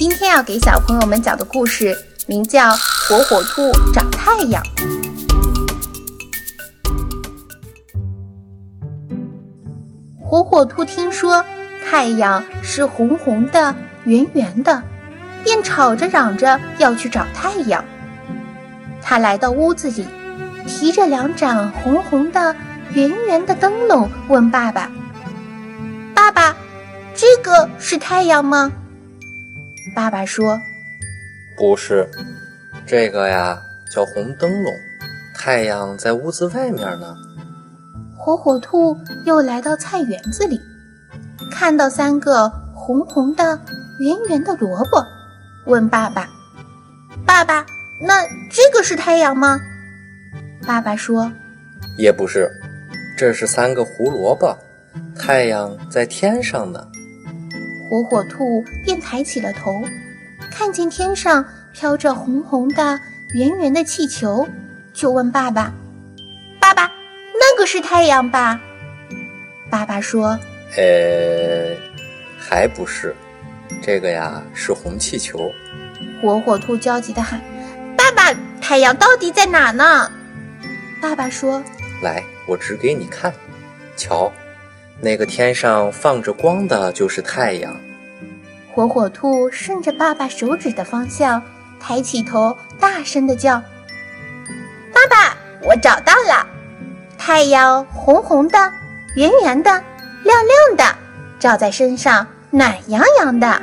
今天要给小朋友们讲的故事名叫《火火兔找太阳》。火火兔听说太阳是红红的、圆圆的，便吵着嚷着要去找太阳。他来到屋子里，提着两盏红红的、圆圆的灯笼，问爸爸：“爸爸。”这个是太阳吗？爸爸说：“不是，这个呀叫红灯笼，太阳在屋子外面呢。”火火兔又来到菜园子里，看到三个红红的、圆圆的萝卜，问爸爸：“爸爸，那这个是太阳吗？”爸爸说：“也不是，这是三个胡萝卜，太阳在天上呢。”火火兔便抬起了头，看见天上飘着红红的、圆圆的气球，就问爸爸：“爸爸，那个是太阳吧？”爸爸说：“呃，还不是，这个呀是红气球。”火火兔焦急地喊：“爸爸，太阳到底在哪呢？”爸爸说：“来，我指给你看，瞧。”那个天上放着光的就是太阳。火火兔顺着爸爸手指的方向，抬起头，大声的叫：“爸爸，我找到了！太阳红红的，圆圆的，亮亮的，照在身上暖洋洋的。”